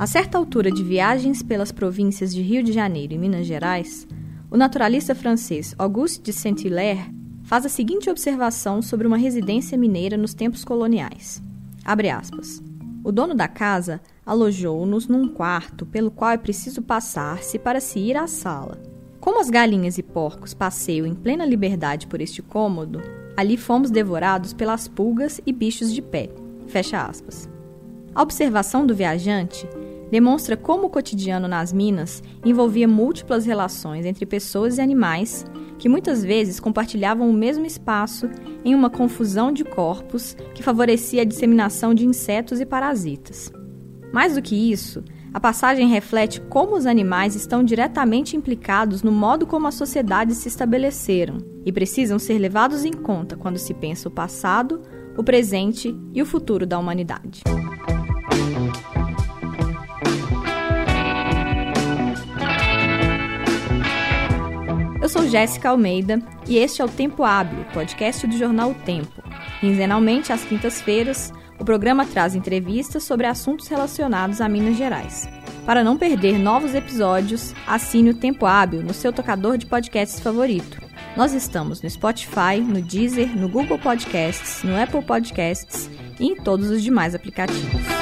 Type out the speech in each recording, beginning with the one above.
A certa altura de viagens pelas províncias de Rio de Janeiro e Minas Gerais, o naturalista francês Auguste de Saint-Hilaire faz a seguinte observação sobre uma residência mineira nos tempos coloniais. Abre aspas. O dono da casa alojou-nos num quarto pelo qual é preciso passar-se para se ir à sala. Como as galinhas e porcos passeiam em plena liberdade por este cômodo, ali fomos devorados pelas pulgas e bichos de pé. Fecha aspas. A observação do viajante demonstra como o cotidiano nas minas envolvia múltiplas relações entre pessoas e animais que muitas vezes compartilhavam o mesmo espaço em uma confusão de corpos que favorecia a disseminação de insetos e parasitas. Mais do que isso, a passagem reflete como os animais estão diretamente implicados no modo como as sociedades se estabeleceram e precisam ser levados em conta quando se pensa o passado, o presente e o futuro da humanidade. Eu sou Jéssica Almeida e este é o Tempo Hábil, podcast do jornal O Tempo. Quinzenalmente, às quintas-feiras, o programa traz entrevistas sobre assuntos relacionados a Minas Gerais. Para não perder novos episódios, assine o Tempo Hábil no seu tocador de podcasts favorito. Nós estamos no Spotify, no Deezer, no Google Podcasts, no Apple Podcasts e em todos os demais aplicativos.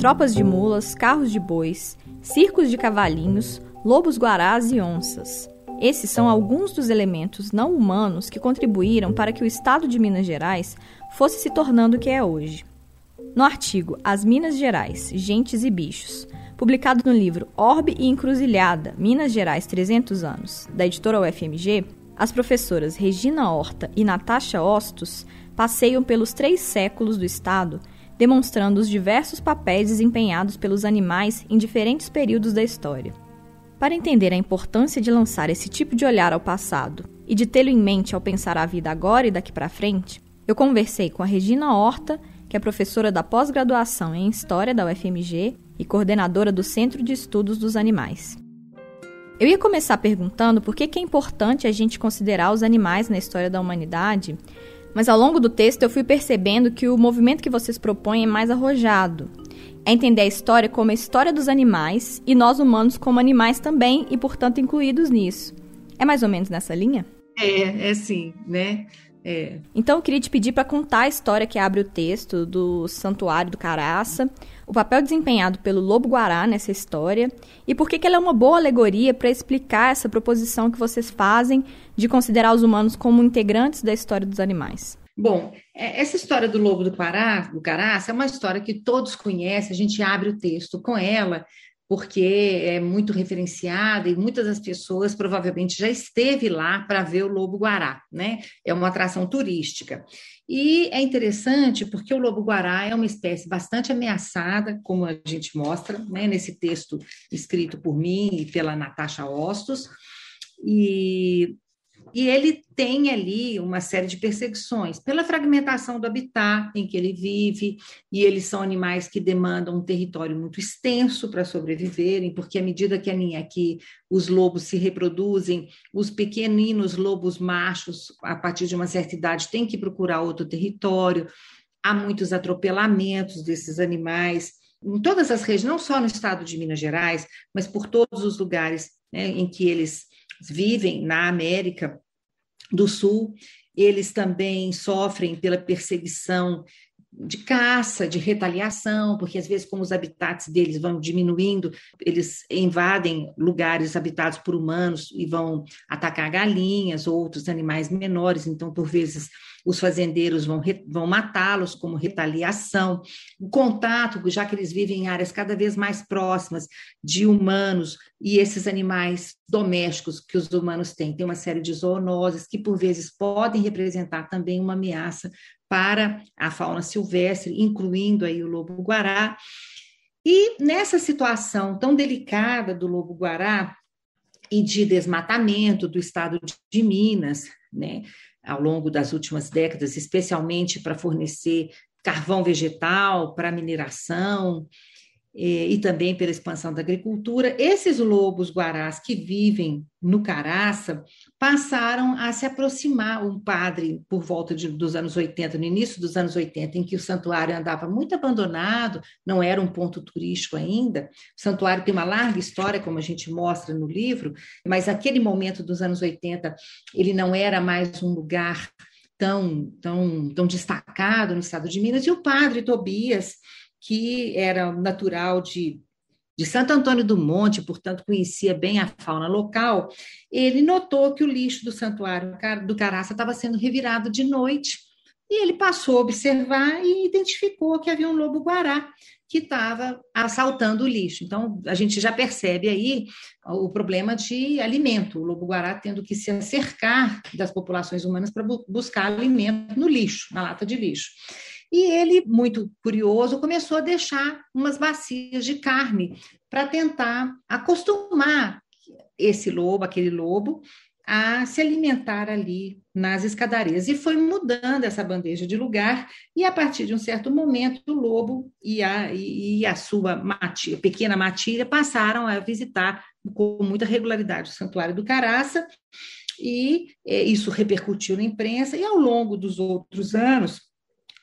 tropas de mulas, carros de bois, circos de cavalinhos, lobos guarás e onças. Esses são alguns dos elementos não humanos que contribuíram para que o estado de Minas Gerais fosse se tornando o que é hoje. No artigo As Minas Gerais, Gentes e Bichos, publicado no livro Orbe e Encruzilhada, Minas Gerais 300 anos, da editora UFMG, as professoras Regina Horta e Natasha Ostos passeiam pelos três séculos do estado demonstrando os diversos papéis desempenhados pelos animais em diferentes períodos da história. Para entender a importância de lançar esse tipo de olhar ao passado e de tê-lo em mente ao pensar a vida agora e daqui para frente, eu conversei com a Regina Horta, que é professora da pós-graduação em História da UFMG e coordenadora do Centro de Estudos dos Animais. Eu ia começar perguntando por que, é importante a gente considerar os animais na história da humanidade mas ao longo do texto eu fui percebendo que o movimento que vocês propõem é mais arrojado. É entender a história como a história dos animais e nós humanos como animais também e, portanto, incluídos nisso. É mais ou menos nessa linha? É, é sim, né? É. Então eu queria te pedir para contar a história que abre o texto do Santuário do Caraça, o papel desempenhado pelo Lobo Guará nessa história e por que ela é uma boa alegoria para explicar essa proposição que vocês fazem de considerar os humanos como integrantes da história dos animais. Bom, é, essa história do lobo do Pará, do Caraça, é uma história que todos conhecem, a gente abre o texto com ela, porque é muito referenciada e muitas das pessoas provavelmente já esteve lá para ver o lobo guará, né? É uma atração turística. E é interessante porque o lobo guará é uma espécie bastante ameaçada, como a gente mostra, né, nesse texto escrito por mim e pela Natasha Ostos. E e ele tem ali uma série de perseguições pela fragmentação do habitat em que ele vive, e eles são animais que demandam um território muito extenso para sobreviverem, porque à medida que, a, que os lobos se reproduzem, os pequeninos lobos machos, a partir de uma certa idade, têm que procurar outro território. Há muitos atropelamentos desses animais em todas as regiões, não só no estado de Minas Gerais, mas por todos os lugares né, em que eles vivem na América do Sul, eles também sofrem pela perseguição de caça, de retaliação, porque às vezes, como os habitats deles vão diminuindo, eles invadem lugares habitados por humanos e vão atacar galinhas ou outros animais menores, então, por vezes, os fazendeiros vão, vão matá-los como retaliação. O contato, já que eles vivem em áreas cada vez mais próximas de humanos e esses animais domésticos que os humanos têm, tem uma série de zoonoses que, por vezes, podem representar também uma ameaça para a fauna silvestre, incluindo aí o lobo-guará. E nessa situação tão delicada do lobo-guará e de desmatamento do estado de Minas, né, ao longo das últimas décadas, especialmente para fornecer carvão vegetal para mineração, e, também pela expansão da agricultura, esses lobos guarás que vivem no Caraça passaram a se aproximar. Um padre, por volta de, dos anos 80, no início dos anos 80, em que o santuário andava muito abandonado, não era um ponto turístico ainda. O santuário tem uma larga história, como a gente mostra no livro, mas aquele momento dos anos 80, ele não era mais um lugar tão, tão, tão destacado no estado de Minas, e o padre Tobias que era natural de, de Santo Antônio do Monte, portanto conhecia bem a fauna local, ele notou que o lixo do santuário do Caraça estava sendo revirado de noite. E ele passou a observar e identificou que havia um lobo-guará que estava assaltando o lixo. Então, a gente já percebe aí o problema de alimento, o lobo-guará tendo que se acercar das populações humanas para bu buscar alimento no lixo, na lata de lixo. E ele, muito curioso, começou a deixar umas bacias de carne para tentar acostumar esse lobo, aquele lobo, a se alimentar ali nas escadarias. E foi mudando essa bandeja de lugar, e a partir de um certo momento, o lobo e a, e a sua matilha, pequena matilha passaram a visitar com muita regularidade o Santuário do Caraça, e é, isso repercutiu na imprensa, e ao longo dos outros anos,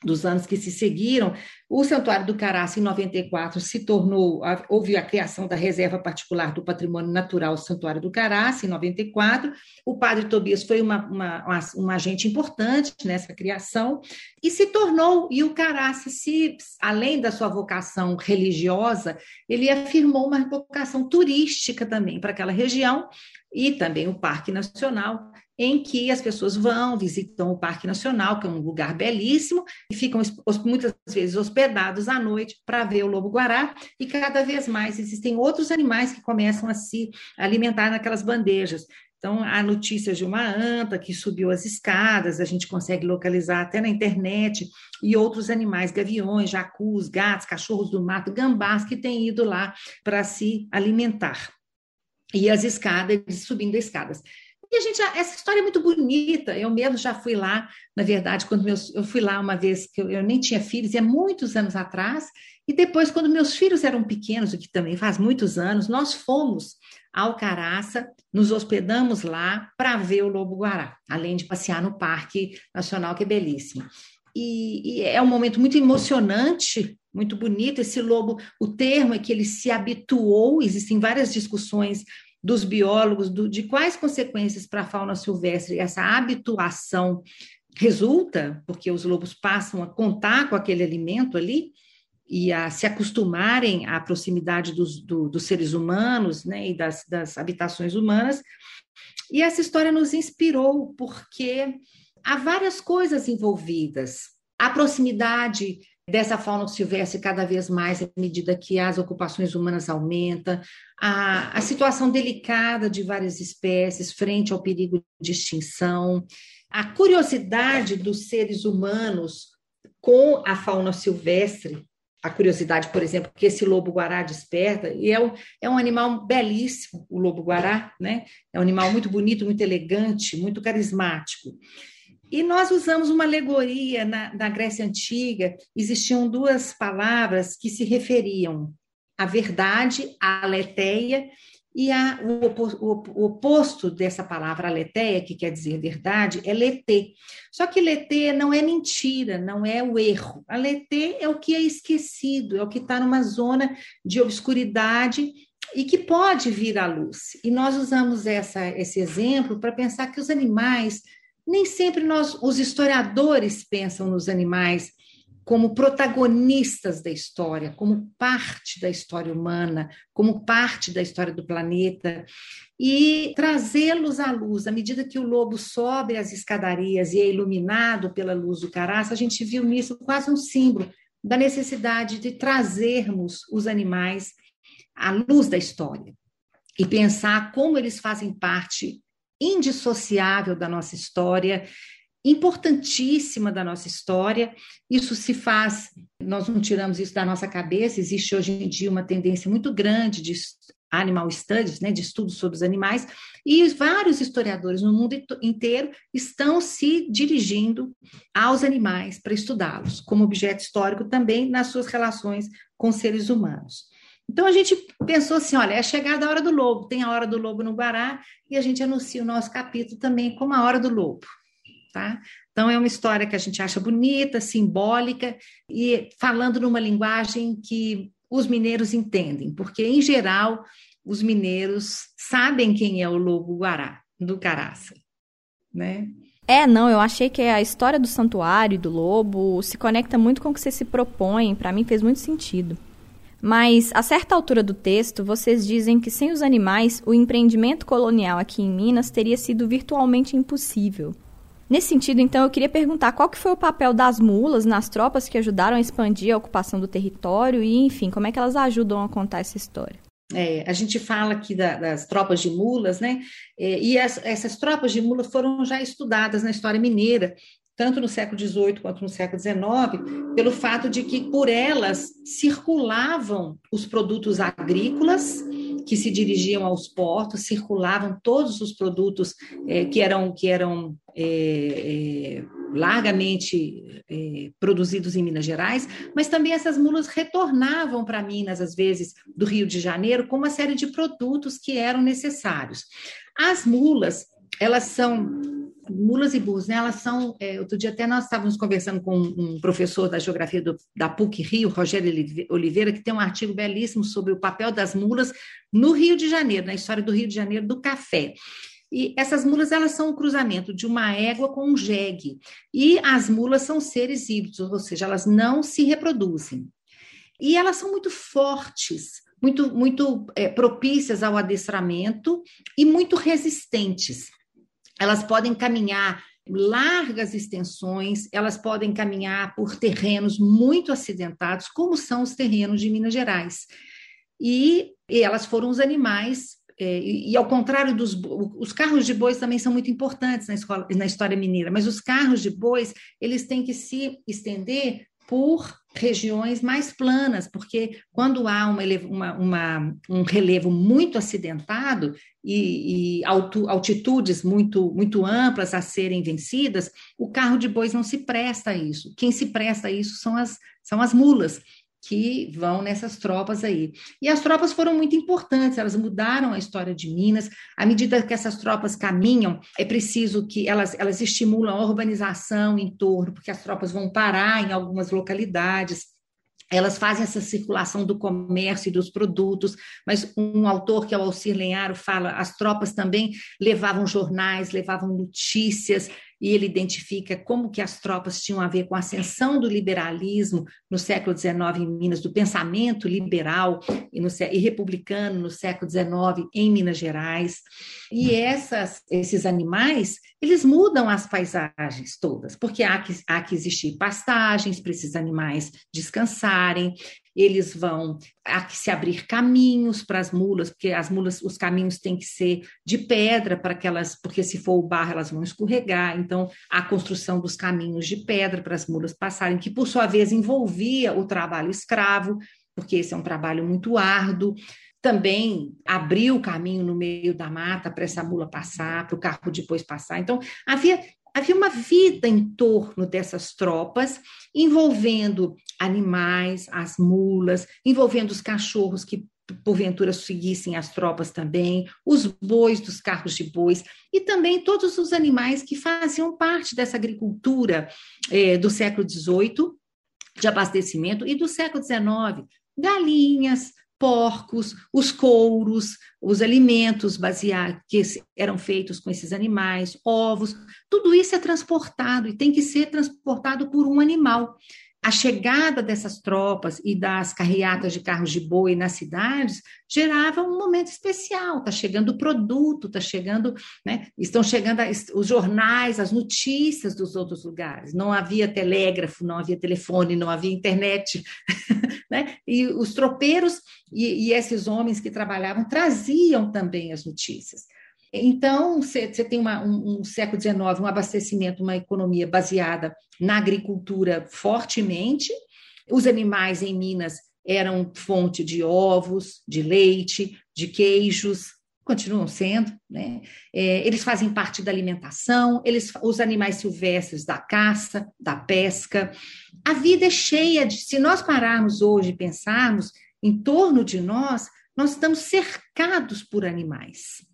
dos anos que se seguiram, o Santuário do Caraça, em 94, se tornou, houve a criação da Reserva Particular do Patrimônio Natural Santuário do Caraça, em 94. O padre Tobias foi uma, uma, um agente importante nessa criação e se tornou, e o Caraça, se, além da sua vocação religiosa, ele afirmou uma vocação turística também para aquela região, e também o Parque Nacional, em que as pessoas vão, visitam o Parque Nacional, que é um lugar belíssimo, e ficam muitas vezes hospedados à noite para ver o lobo-guará, e cada vez mais existem outros animais que começam a se alimentar naquelas bandejas. Então, há notícias de uma anta que subiu as escadas, a gente consegue localizar até na internet, e outros animais, gaviões, jacus, gatos, cachorros do mato, gambás, que têm ido lá para se alimentar. E as escadas, subindo escadas. E a gente, essa história é muito bonita. Eu mesmo já fui lá, na verdade, quando meus, eu fui lá uma vez que eu, eu nem tinha filhos, e é muitos anos atrás. E depois, quando meus filhos eram pequenos, o que também faz muitos anos, nós fomos ao Caraça, nos hospedamos lá para ver o lobo-guará, além de passear no Parque Nacional, que é belíssimo. E, e, é um momento muito emocionante, muito bonito. Esse lobo, o termo é que ele se habituou, existem várias discussões dos biólogos do, de quais consequências para a fauna silvestre essa habituação resulta, porque os lobos passam a contar com aquele alimento ali e a se acostumarem à proximidade dos, do, dos seres humanos né, e das, das habitações humanas. E essa história nos inspirou, porque há várias coisas envolvidas. A proximidade dessa fauna silvestre cada vez mais à medida que as ocupações humanas aumentam, a, a situação delicada de várias espécies frente ao perigo de extinção, a curiosidade dos seres humanos com a fauna silvestre, a curiosidade, por exemplo, que esse lobo-guará desperta, e é um, é um animal belíssimo, o lobo-guará, né? É um animal muito bonito, muito elegante, muito carismático. E nós usamos uma alegoria na, na Grécia Antiga, existiam duas palavras que se referiam à verdade, à aletheia, e a, o, oposto dessa palavra aletheia, que quer dizer verdade, é letê. Só que letê não é mentira, não é o erro. A letê é o que é esquecido, é o que está numa zona de obscuridade e que pode vir à luz. E nós usamos essa, esse exemplo para pensar que os animais nem sempre nós, os historiadores, pensam nos animais como protagonistas da história, como parte da história humana, como parte da história do planeta, e trazê-los à luz. À medida que o lobo sobe as escadarias e é iluminado pela luz do caraça, a gente viu nisso quase um símbolo da necessidade de trazermos os animais à luz da história e pensar como eles fazem parte indissociável da nossa história, importantíssima da nossa história. Isso se faz, nós não tiramos isso da nossa cabeça, existe hoje em dia uma tendência muito grande de animal studies, né, de estudos sobre os animais, e vários historiadores no mundo inteiro estão se dirigindo aos animais para estudá-los como objeto histórico também nas suas relações com seres humanos. Então a gente pensou assim: olha, é chegada a hora do lobo, tem a hora do lobo no Guará, e a gente anuncia o nosso capítulo também como a hora do lobo. Tá? Então, é uma história que a gente acha bonita, simbólica e falando numa linguagem que os mineiros entendem, porque, em geral, os mineiros sabem quem é o lobo guará do Caraça, né? É, não, eu achei que a história do santuário e do lobo se conecta muito com o que você se propõe, para mim fez muito sentido. Mas, a certa altura do texto, vocês dizem que sem os animais, o empreendimento colonial aqui em Minas teria sido virtualmente impossível. Nesse sentido, então, eu queria perguntar qual que foi o papel das mulas nas tropas que ajudaram a expandir a ocupação do território e, enfim, como é que elas ajudam a contar essa história. É, a gente fala aqui da, das tropas de mulas, né? É, e as, essas tropas de mulas foram já estudadas na história mineira, tanto no século XVIII quanto no século XIX, pelo fato de que por elas circulavam os produtos agrícolas que se dirigiam aos portos, circulavam todos os produtos é, que eram, que eram é, é, largamente é, produzidos em Minas Gerais, mas também essas mulas retornavam para Minas, às vezes, do Rio de Janeiro, com uma série de produtos que eram necessários. As mulas, elas são mulas e burros, né? Elas são. É, outro dia até nós estávamos conversando com um professor da geografia do, da PUC Rio, Rogério Oliveira, que tem um artigo belíssimo sobre o papel das mulas no Rio de Janeiro, na história do Rio de Janeiro do café. E essas mulas elas são o um cruzamento de uma égua com um jegue. E as mulas são seres híbridos, ou seja, elas não se reproduzem. E elas são muito fortes, muito, muito é, propícias ao adestramento e muito resistentes elas podem caminhar largas extensões, elas podem caminhar por terrenos muito acidentados, como são os terrenos de Minas Gerais. E, e elas foram os animais, é, e, e, ao contrário dos os carros de bois também são muito importantes na, escola, na história mineira, mas os carros de bois eles têm que se estender por regiões mais planas, porque quando há uma, uma, uma, um relevo muito acidentado e, e alto, altitudes muito, muito amplas a serem vencidas, o carro de bois não se presta a isso. Quem se presta a isso são as, são as mulas que vão nessas tropas aí. E as tropas foram muito importantes, elas mudaram a história de Minas. À medida que essas tropas caminham, é preciso que elas, elas estimulam a urbanização em torno, porque as tropas vão parar em algumas localidades elas fazem essa circulação do comércio e dos produtos, mas um autor, que é o Alcir Lenharo, fala as tropas também levavam jornais, levavam notícias, e ele identifica como que as tropas tinham a ver com a ascensão do liberalismo no século XIX em Minas, do pensamento liberal e, no, e republicano no século XIX em Minas Gerais. E essas, esses animais, eles mudam as paisagens todas, porque há que, há que existir pastagens para esses animais descansarem, eles vão se abrir caminhos para as mulas, porque as mulas, os caminhos têm que ser de pedra para que elas, porque se for o barro elas vão escorregar. Então, a construção dos caminhos de pedra para as mulas passarem, que por sua vez envolvia o trabalho escravo, porque esse é um trabalho muito árduo também abriu o caminho no meio da mata para essa mula passar, para o carro depois passar. Então, havia havia uma vida em torno dessas tropas, envolvendo animais, as mulas, envolvendo os cachorros que porventura seguissem as tropas também, os bois dos carros de bois e também todos os animais que faziam parte dessa agricultura eh, do século XVIII de abastecimento e do século XIX, galinhas, porcos, os couros, os alimentos baseados que eram feitos com esses animais, ovos, tudo isso é transportado e tem que ser transportado por um animal a chegada dessas tropas e das carreatas de carros de boi nas cidades gerava um momento especial. Está chegando o produto, está chegando, né? Estão chegando os jornais, as notícias dos outros lugares. Não havia telégrafo, não havia telefone, não havia internet, né? E os tropeiros e, e esses homens que trabalhavam traziam também as notícias. Então, você tem uma, um, um, século XIX, um abastecimento, uma economia baseada na agricultura fortemente. Os animais em Minas eram fonte de ovos, de leite, de queijos, continuam sendo, né? É, eles fazem parte da alimentação, eles, os animais silvestres da caça, da pesca. A vida é cheia de. Se nós pararmos hoje e pensarmos, em torno de nós, nós estamos cercados por animais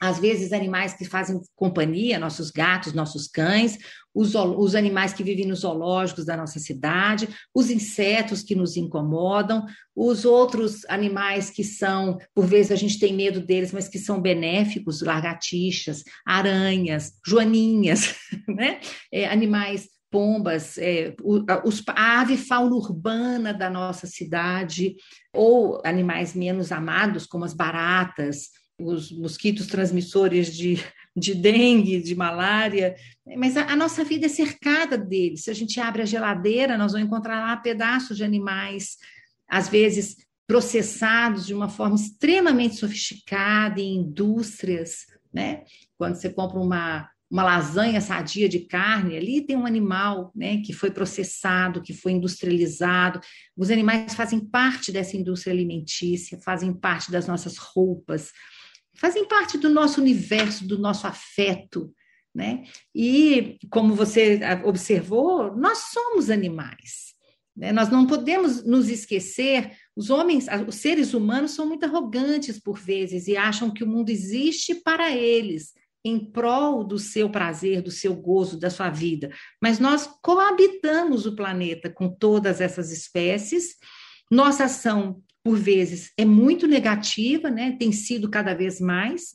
às vezes animais que fazem companhia, nossos gatos, nossos cães, os, os, animais que vivem nos zoológicos da nossa cidade, os insetos que nos incomodam, os outros animais que são, por vezes a gente tem medo deles, mas que são benéficos, lagartixas, aranhas, joaninhas, né? É, animais pombas, é, os, a ave fauna urbana da nossa cidade, ou animais menos amados, como as baratas, os mosquitos transmissores de, de dengue, de malária, mas a, a, nossa vida é cercada deles. Se a gente abre a geladeira, nós vamos encontrar lá pedaços de animais, às vezes processados de uma forma extremamente sofisticada em indústrias, né? Quando você compra uma, uma lasanha sadia de carne, ali tem um animal né, que foi processado, que foi industrializado. Os animais fazem parte dessa indústria alimentícia, fazem parte das nossas roupas, fazem parte do nosso universo, do nosso afeto, né? E como você observou, nós somos animais. Né? Nós não podemos nos esquecer. Os homens, os seres humanos são muito arrogantes por vezes e acham que o mundo existe para eles, em prol do seu prazer, do seu gozo, da sua vida. Mas nós coabitamos o planeta com todas essas espécies. Nossa ação por vezes, é muito negativa, né? tem sido cada vez mais.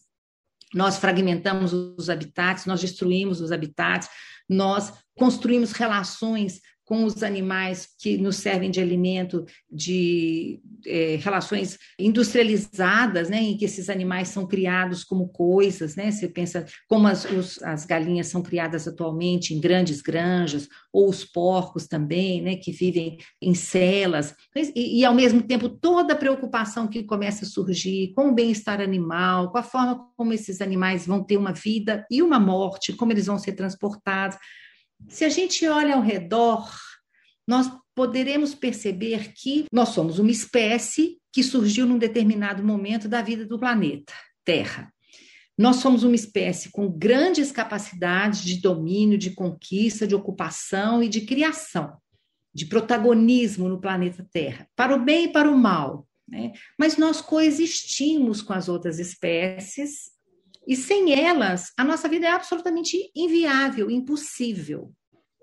Nós fragmentamos os habitats, nós destruímos os habitats, nós construímos relações com os animais que nos servem de alimento, de é, relações industrializadas, né, em que esses animais são criados como coisas, né? Você pensa como as, os, as galinhas são criadas atualmente em grandes granjas, ou os porcos também, né, que vivem em celas, e, e ao mesmo tempo toda a preocupação que começa a surgir com o bem-estar animal, com a forma como esses animais vão ter uma vida e uma morte, como eles vão ser transportados. Se a gente olha ao redor, nós poderemos perceber que nós somos uma espécie que surgiu num determinado momento da vida do planeta Terra. Nós somos uma espécie com grandes capacidades de domínio, de conquista, de ocupação e de criação, de protagonismo no planeta Terra, para o bem e para o mal. Né? Mas nós coexistimos com as outras espécies e sem elas, a nossa vida é absolutamente inviável, impossível.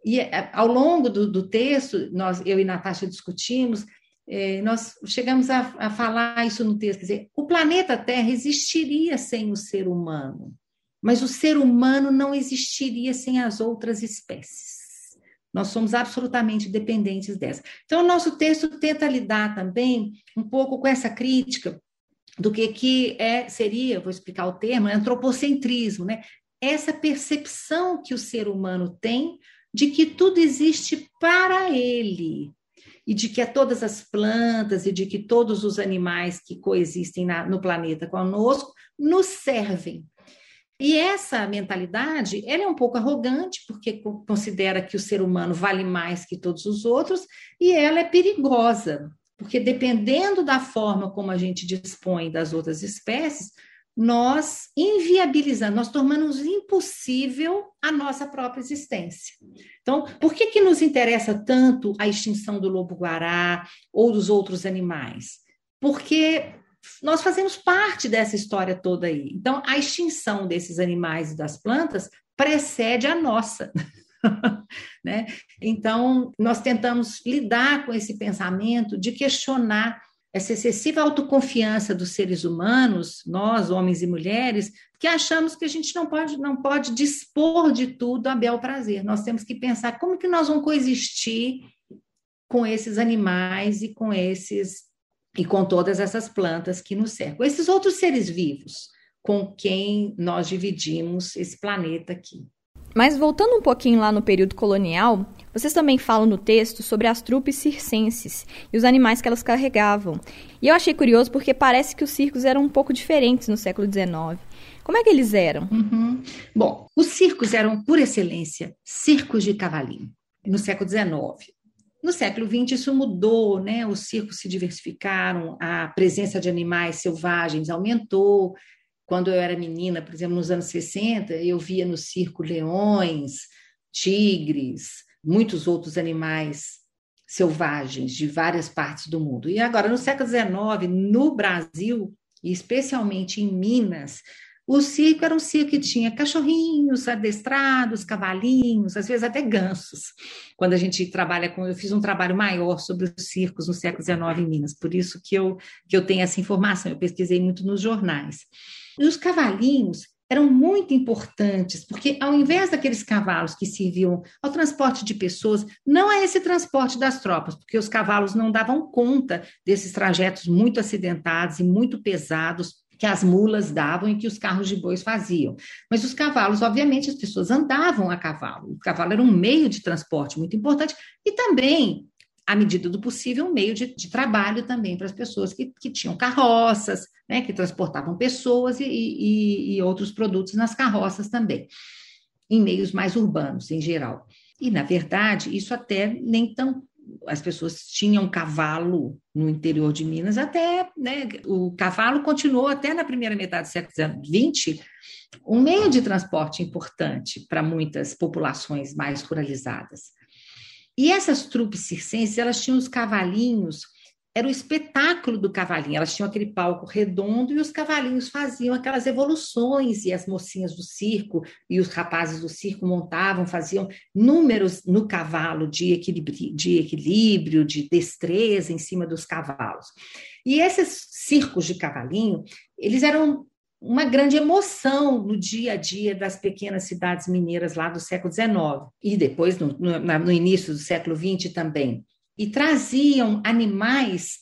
E é, ao longo do, do texto, nós, eu e Natasha discutimos, eh, nós chegamos a, a, falar isso no texto, quer dizer, o planeta Terra existiria sem o ser humano, mas o ser humano não existiria sem as outras espécies. Nós somos absolutamente dependentes dessa. Então, o nosso texto tenta lidar também um pouco com essa crítica do que, que é, seria, vou explicar o termo, é antropocentrismo, né? Essa percepção que o ser humano tem de que tudo existe para ele, e de que todas as plantas e de que todos os animais que coexistem na, no planeta conosco nos servem. E essa mentalidade, ela é um pouco arrogante, porque considera que o ser humano vale mais que todos os outros, e ela é perigosa, porque dependendo da forma como a gente dispõe das outras espécies, nós inviabilizamos, nós tornamos impossível a nossa própria existência. Então, por que, que nos interessa tanto a extinção do lobo-guará ou dos outros animais? Porque nós fazemos parte dessa história toda aí. Então, a extinção desses animais e das plantas precede a nossa. né? Então, nós tentamos lidar com esse pensamento de questionar essa excessiva autoconfiança dos seres humanos, nós, homens e mulheres, que achamos que a gente não pode, não pode dispor de tudo a bel prazer. Nós temos que pensar como que nós vamos coexistir com esses animais e com esses e com todas essas plantas que nos cercam. Esses outros seres vivos com quem nós dividimos esse planeta aqui. Mas voltando um pouquinho lá no período colonial, vocês também falam no texto sobre as trupes circenses e os animais que elas carregavam. E eu achei curioso porque parece que os circos eram um pouco diferentes no século XIX. Como é que eles eram? Uhum. Bom, os circos eram, por excelência, circos de cavalinho, no século XIX. No século XX isso mudou, né? Os circos se diversificaram, a presença de animais selvagens aumentou, quando eu era menina, por exemplo, nos anos 60, eu via no circo leões, tigres, muitos outros animais selvagens de várias partes do mundo. E agora, no século XIX, no Brasil, e especialmente em Minas, o circo era um circo que tinha cachorrinhos adestrados, cavalinhos, às vezes até gansos. Quando a gente trabalha com, eu fiz um trabalho maior sobre os circos no século XIX em Minas, por isso que eu, que eu tenho essa informação, eu pesquisei muito nos jornais. E os cavalinhos eram muito importantes, porque ao invés daqueles cavalos que serviam ao transporte de pessoas, não é esse transporte das tropas, porque os cavalos não davam conta desses trajetos muito acidentados e muito pesados que as mulas davam e que os carros de bois faziam. Mas os cavalos, obviamente, as pessoas andavam a cavalo. O cavalo era um meio de transporte muito importante e também, à medida do possível, um meio de, de trabalho também para as pessoas que, que tinham carroças, né, que transportavam pessoas e, e, e outros produtos nas carroças também, em meios mais urbanos em geral. E, na verdade, isso até nem tão as pessoas tinham cavalo no interior de Minas, até né, o cavalo continuou até na primeira metade do século XX um meio de transporte importante para muitas populações mais ruralizadas. E essas trupes circenses, elas tinham os cavalinhos era o espetáculo do cavalinho. Elas tinham aquele palco redondo e os cavalinhos faziam aquelas evoluções, e as mocinhas do circo e os rapazes do circo montavam, faziam números no cavalo de equilíbrio, de, equilíbrio, de destreza em cima dos cavalos. E esses circos de cavalinho, eles eram uma grande emoção no dia a dia das pequenas cidades mineiras lá do século XIX e depois no, no, no início do século XX também e traziam animais.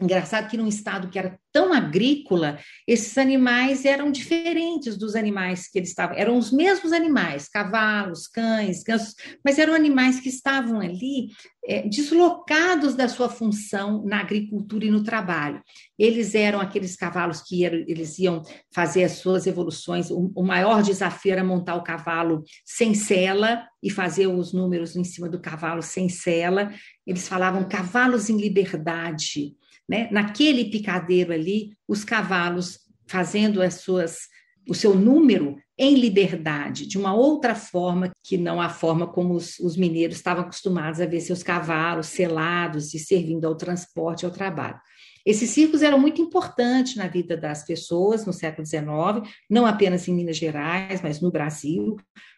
Engraçado que num estado que era tão agrícola, esses animais eram diferentes dos animais que eles estavam. Eram os mesmos animais, cavalos, cães, gansos, mas eram animais que estavam ali é, deslocados da sua função na agricultura e no trabalho. Eles eram aqueles cavalos que eram, eles iam fazer as suas evoluções. O, o maior desafio era montar o cavalo sem sela e fazer os números em cima do cavalo sem sela. Eles falavam cavalos em liberdade né? Naquele picadeiro ali, os cavalos fazendo as suas o seu número em liberdade, de uma outra forma que não a forma como os, os, mineiros estavam acostumados a ver seus cavalos selados e servindo ao transporte, ao trabalho. Esses circos eram muito importantes na vida das pessoas no século XIX, não apenas em Minas Gerais, mas no Brasil,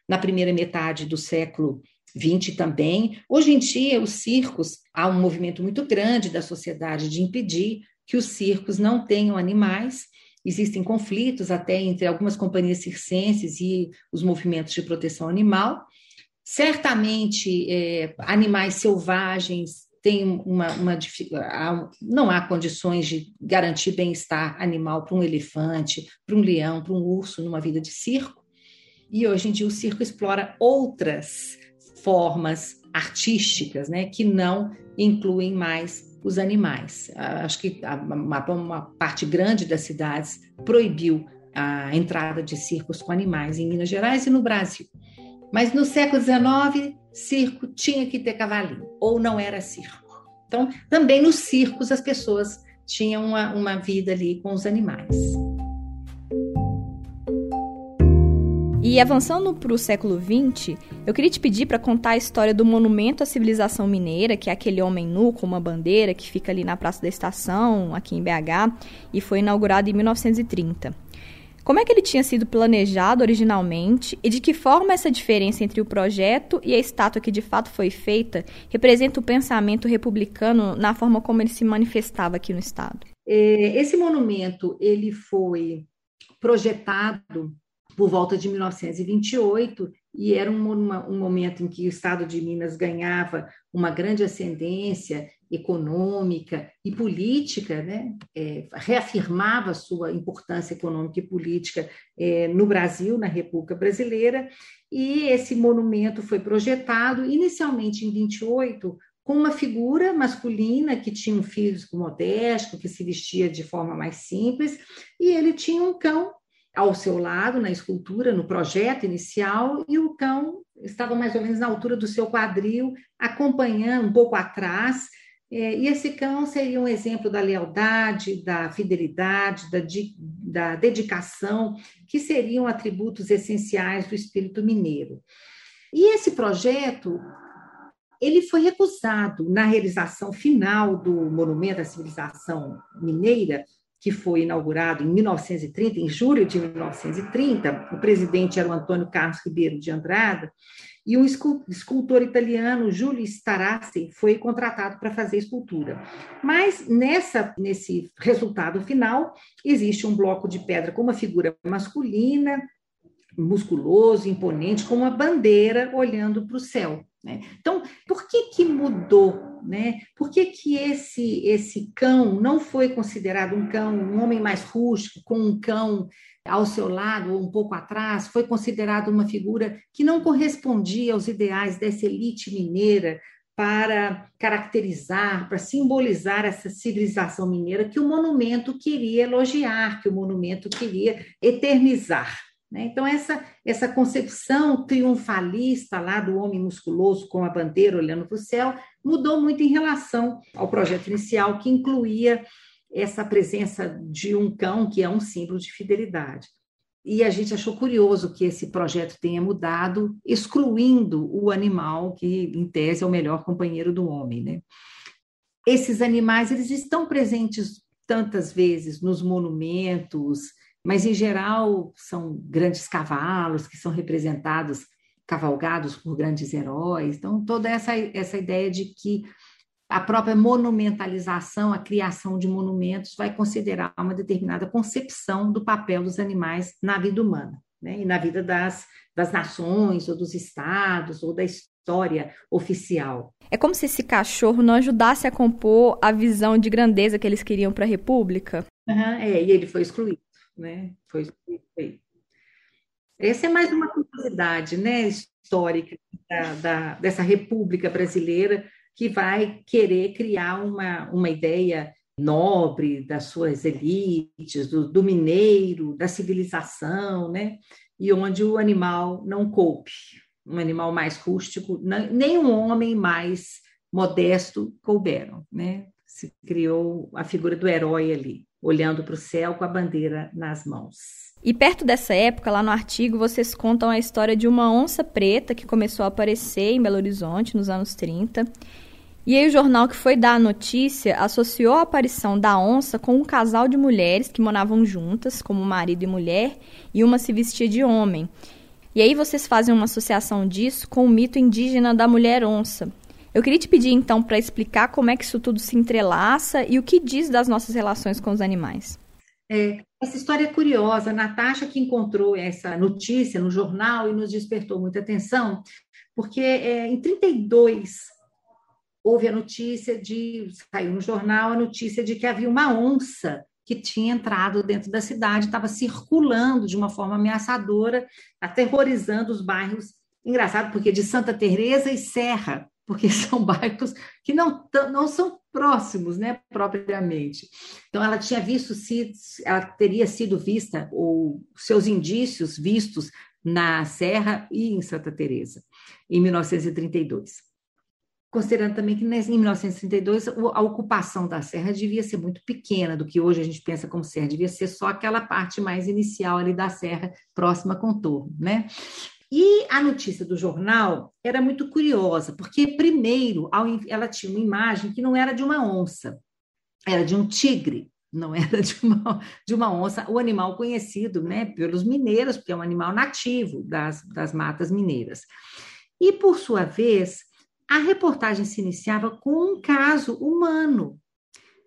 na primeira metade do século 20 também. Hoje em dia, os circos, há um movimento muito grande da sociedade de impedir que os circos não tenham animais. Existem conflitos até entre algumas companhias circenses e os movimentos de proteção animal. Certamente, é, animais selvagens têm uma, uma não há condições de garantir bem-estar animal para um elefante, para um leão, para um urso numa vida de circo. E hoje em dia o circo explora outras formas artísticas, né, que não incluem mais os animais. Ah, acho que uma, uma parte grande das cidades proibiu a entrada de circos com animais em Minas Gerais e no Brasil. Mas no século XIX, circo tinha que ter cavalinho, ou não era circo. Então, também nos circos as pessoas tinham uma, uma vida ali com os animais. E avançando para o século XX, eu queria te pedir para contar a história do monumento à civilização mineira, que é aquele homem nu com uma bandeira que fica ali na Praça da Estação, aqui em BH, e foi inaugurado em 1930. Como é que ele tinha sido planejado originalmente e de que forma essa diferença entre o projeto e a estátua que de fato foi feita representa o pensamento republicano na forma como ele se manifestava aqui no estado? É, esse monumento ele foi projetado por volta de 1928, e era um, uma, um, momento em que o Estado de Minas ganhava uma grande ascendência econômica e política, né? É, reafirmava sua importância econômica e política é, no Brasil, na República Brasileira, e esse monumento foi projetado inicialmente em 28 com uma figura masculina que tinha um físico modesto, que se vestia de forma mais simples, e ele tinha um cão ao seu lado na escultura, no projeto inicial, e o cão estava mais ou menos na altura do seu quadril, acompanhando um pouco atrás. É, e esse cão seria um exemplo da lealdade, da fidelidade, da, da dedicação, que seriam atributos essenciais do espírito mineiro. E esse projeto ele foi recusado na realização final do Monumento à Civilização Mineira, que foi inaugurado em 1930, em julho de 1930. O presidente era o Antônio Carlos Ribeiro de Andrada, e um escultor italiano, Giulio Starassi, foi contratado para fazer escultura. Mas nessa, nesse resultado final, existe um bloco de pedra com uma figura masculina, musculoso, imponente, com uma bandeira olhando para o céu. Né? Então, por que, que mudou? Né? Por que, que esse, esse cão não foi considerado um cão, um homem mais rústico, com um cão ao seu lado ou um pouco atrás, foi considerado uma figura que não correspondia aos ideais dessa elite mineira para caracterizar, para simbolizar essa civilização mineira que o monumento queria elogiar, que o monumento queria eternizar. Né? Então, essa, essa concepção triunfalista lá do homem musculoso com a bandeira olhando para o céu mudou muito em relação ao projeto inicial, que incluía essa presença de um cão, que é um símbolo de fidelidade. E a gente achou curioso que esse projeto tenha mudado, excluindo o animal, que em tese é o melhor companheiro do homem. Né? Esses animais eles estão presentes tantas vezes nos monumentos, mas em geral são grandes cavalos que são representados, cavalgados por grandes heróis. Então, toda essa, essa ideia de que a própria monumentalização, a criação de monumentos, vai considerar uma determinada concepção do papel dos animais na vida humana, né? e na vida das, das nações, ou dos estados, ou da história oficial. É como se esse cachorro não ajudasse a compor a visão de grandeza que eles queriam para a República. Uhum, é, e ele foi excluído né? Foi essa é mais uma curiosidade, né, histórica da, da, dessa República Brasileira que vai querer criar uma, uma ideia nobre das suas elites, do, do mineiro, da civilização, né? E onde o animal não coupe, um animal mais rústico, nem um homem mais modesto couberam, né? Se criou a figura do herói ali olhando para o céu com a bandeira nas mãos. E perto dessa época, lá no artigo, vocês contam a história de uma onça preta que começou a aparecer em Belo Horizonte nos anos 30. E aí o jornal que foi dar a notícia associou a aparição da onça com um casal de mulheres que moravam juntas, como marido e mulher, e uma se vestia de homem. E aí vocês fazem uma associação disso com o mito indígena da mulher onça, eu queria te pedir então para explicar como é que isso tudo se entrelaça e o que diz das nossas relações com os animais. É, essa história é curiosa. A Natasha que encontrou essa notícia no jornal e nos despertou muita atenção, porque é, em 32 houve a notícia de saiu no jornal a notícia de que havia uma onça que tinha entrado dentro da cidade, estava circulando de uma forma ameaçadora, aterrorizando os bairros. Engraçado, porque de Santa Teresa e Serra, porque são bairros que não, não são próximos, né, propriamente. Então, ela tinha visto se ela teria sido vista, ou seus indícios vistos na Serra e em Santa Teresa, em 1932. Considerando também que em 1932 a ocupação da serra devia ser muito pequena do que hoje a gente pensa como serra, devia ser só aquela parte mais inicial ali da serra próxima a contorno, né? E a notícia do jornal era muito curiosa, porque, primeiro, ela tinha uma imagem que não era de uma onça, era de um tigre, não era de uma, de uma onça, o animal conhecido né, pelos mineiros, porque é um animal nativo das, das matas mineiras. E, por sua vez, a reportagem se iniciava com um caso humano,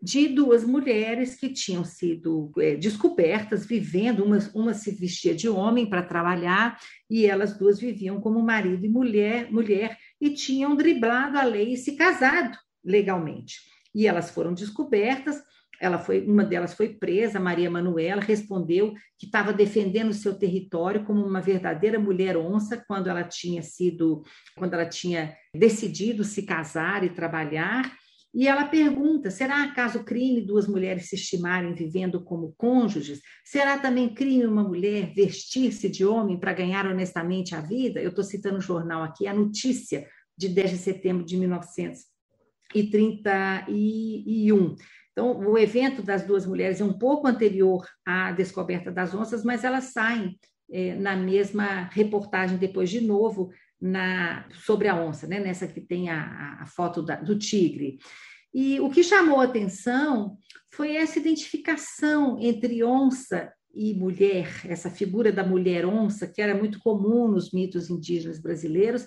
de duas mulheres que tinham sido é, descobertas vivendo, uma, uma se vestia de homem para trabalhar e elas duas viviam como marido e mulher, mulher e tinham driblado a lei e se casado legalmente. E elas foram descobertas, ela foi, uma delas foi presa, Maria Manuela, respondeu que estava defendendo o seu território como uma verdadeira mulher onça quando ela tinha sido, quando ela tinha decidido se casar e trabalhar e ela pergunta: será acaso crime duas mulheres se estimarem vivendo como cônjuges? Será também crime uma mulher vestir-se de homem para ganhar honestamente a vida? Eu estou citando o jornal aqui, a notícia de 10 de setembro de 1931. Então, o evento das duas mulheres é um pouco anterior à descoberta das onças, mas elas saem é, na mesma reportagem depois de novo, na, sobre a onça, né? nessa que tem a, a foto da, do tigre. E o que chamou a atenção foi essa identificação entre onça e mulher, essa figura da mulher onça, que era muito comum nos mitos indígenas brasileiros,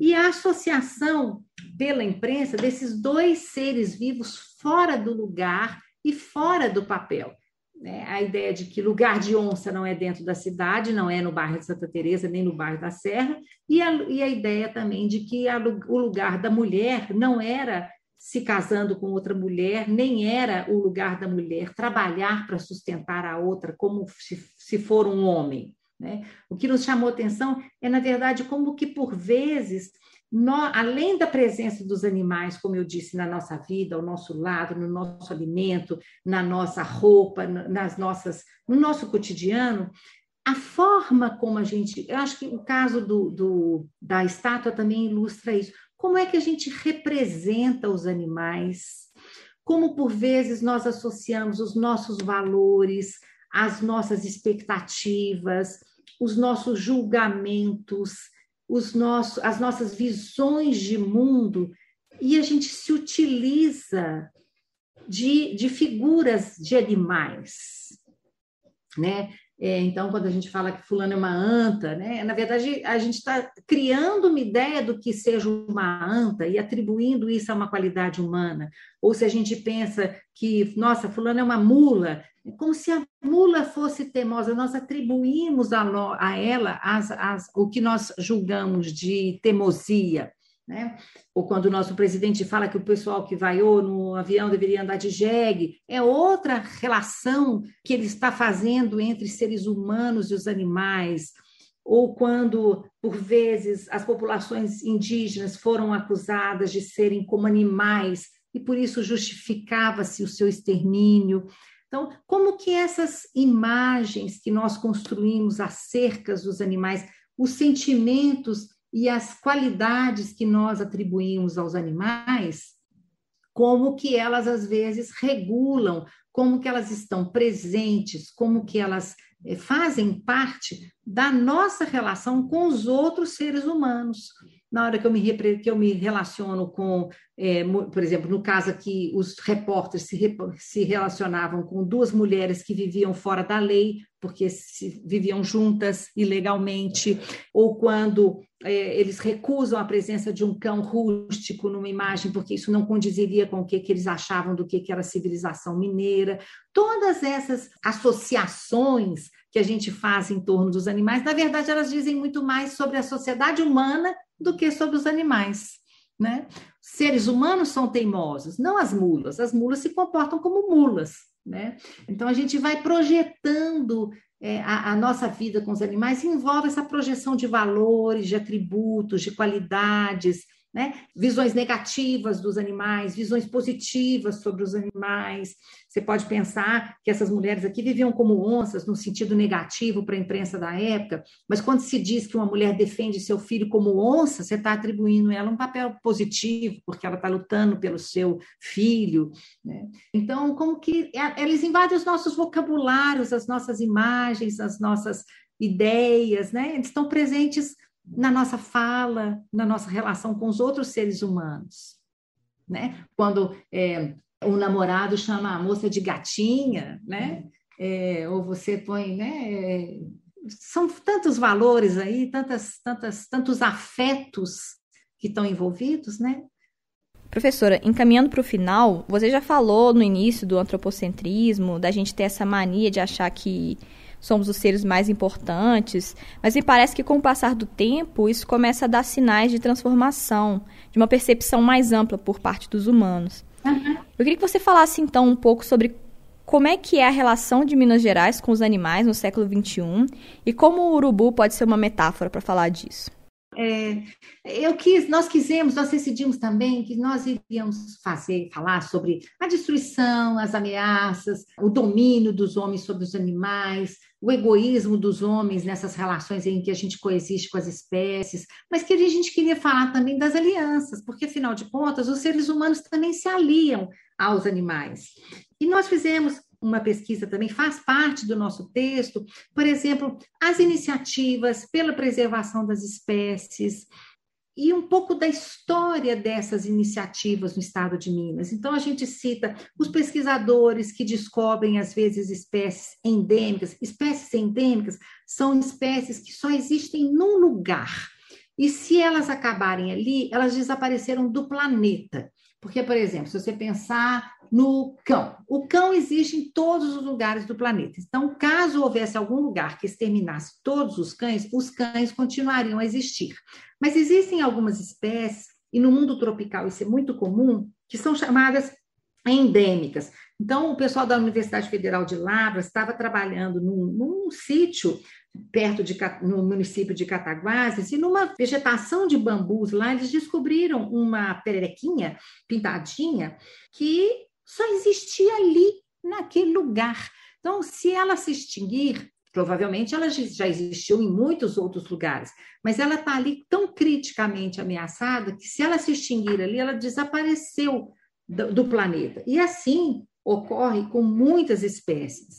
e a associação pela imprensa desses dois seres vivos fora do lugar e fora do papel. Né? A ideia de que lugar de onça não é dentro da cidade, não é no bairro de Santa Teresa nem no bairro da Serra, e a, e a ideia também de que a, o lugar da mulher não era se casando com outra mulher, nem era o lugar da mulher trabalhar para sustentar a outra como se, se for um homem. Né? O que nos chamou atenção é, na verdade, como que, por vezes, nós, além da presença dos animais, como eu disse, na nossa vida, ao nosso lado, no nosso alimento, na nossa roupa, nas nossas, no nosso cotidiano, a forma como a gente. Eu acho que o caso do, do, da estátua também ilustra isso. Como é que a gente representa os animais? Como, por vezes, nós associamos os nossos valores, as nossas expectativas, os nossos julgamentos, os nossos, as nossas visões de mundo, e a gente se utiliza de, de figuras de animais, né? É, então, quando a gente fala que fulano é uma anta, né? na verdade, a gente está criando uma ideia do que seja uma anta e atribuindo isso a uma qualidade humana. Ou se a gente pensa que, nossa, fulano é uma mula, é como se a mula fosse teimosa, nós atribuímos a, a ela as, as, o que nós julgamos de teimosia. Né? Ou quando o nosso presidente fala que o pessoal que vaiou no avião deveria andar de jegue, é outra relação que ele está fazendo entre seres humanos e os animais. Ou quando, por vezes, as populações indígenas foram acusadas de serem como animais e por isso justificava-se o seu extermínio. Então, como que essas imagens que nós construímos acerca dos animais, os sentimentos e as qualidades que nós atribuímos aos animais, como que elas às vezes regulam, como que elas estão presentes, como que elas eh, fazem parte da nossa relação com os outros seres humanos. Na hora que eu me, que eu me relaciono com, é, por exemplo, no caso aqui, os repórteres se, se relacionavam com duas mulheres que viviam fora da lei, porque se, viviam juntas ilegalmente, ou quando é, eles recusam a presença de um cão rústico numa imagem, porque isso não condiziria com o que, que eles achavam do que, que era civilização mineira. Todas essas associações que a gente faz em torno dos animais, na verdade, elas dizem muito mais sobre a sociedade humana do que sobre os animais. Né? Seres humanos são teimosos, não as mulas. As mulas se comportam como mulas. Né? Então a gente vai projetando é, a, a, nossa vida com os animais, envolve essa projeção de valores, de atributos, de qualidades, né? Visões negativas dos animais, visões positivas sobre os animais. Você pode pensar que essas mulheres aqui viviam como onças no sentido negativo para a imprensa da época, mas quando se diz que uma mulher defende seu filho como onça, você está atribuindo ela um papel positivo, porque ela está lutando pelo seu filho. Né? Então, como que eles invadem os nossos vocabulários, as nossas imagens, as nossas ideias, né? Eles estão presentes na nossa fala, na nossa relação com os outros seres humanos. Né? Quando é, o namorado chama a moça de gatinha, né? É, ou você põe, né? É, são tantos valores aí, tantas, tantas, tantos afetos que estão envolvidos, né? Professora, encaminhando para o final, você já falou no início do antropocentrismo, da gente ter essa mania de achar que somos os seres mais importantes, mas me parece que com o passar do tempo isso começa a dar sinais de transformação, de uma percepção mais ampla por parte dos humanos. Uhum. Eu queria que você falasse então um pouco sobre como é que é a relação de Minas Gerais com os animais no século XXI e como o urubu pode ser uma metáfora para falar disso. É, eu quis, nós quisemos, nós decidimos também que nós iríamos fazer, falar sobre a destruição, as ameaças, o domínio dos homens sobre os animais, o egoísmo dos homens nessas relações em que a gente coexiste com as espécies, mas que a gente queria falar também das alianças, porque afinal de contas os seres humanos também se aliam aos animais. E nós fizemos uma pesquisa também faz parte do nosso texto, por exemplo, as iniciativas pela preservação das espécies, e um pouco da história dessas iniciativas no estado de Minas. Então, a gente cita os pesquisadores que descobrem, às vezes, espécies endêmicas. Espécies endêmicas são espécies que só existem num lugar. E se elas acabarem ali, elas desapareceram do planeta. Porque, por exemplo, se você pensar no cão, o cão existe em todos os lugares do planeta. Então, caso houvesse algum lugar que exterminasse todos os cães, os cães continuariam a existir. Mas existem algumas espécies, e no mundo tropical isso é muito comum, que são chamadas endêmicas. Então, o pessoal da Universidade Federal de Lavras estava trabalhando num, num sítio perto de no município de Cataguases e numa vegetação de bambus lá eles descobriram uma pererequinha pintadinha que só existia ali naquele lugar. Então, se ela se extinguir, provavelmente ela já existiu em muitos outros lugares, mas ela está ali tão criticamente ameaçada que se ela se extinguir ali, ela desapareceu do, do planeta. E assim ocorre com muitas espécies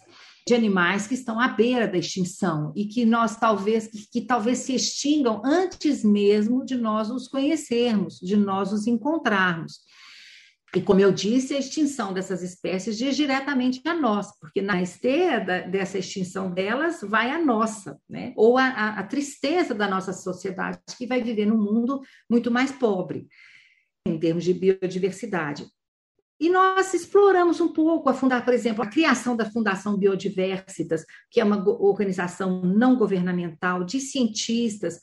de animais que estão à beira da extinção e que nós talvez que, que, talvez se extingam antes mesmo de nós os conhecermos, de nós os encontrarmos. E como eu disse, a extinção dessas espécies diz diretamente a nós, porque na esteira da, dessa extinção delas vai a nossa, né? ou a, a, a tristeza da nossa sociedade, que vai viver num mundo muito mais pobre em termos de biodiversidade. E nós exploramos um pouco a fundar, por exemplo, a criação da Fundação Biodiversitas, que é uma organização não governamental de cientistas,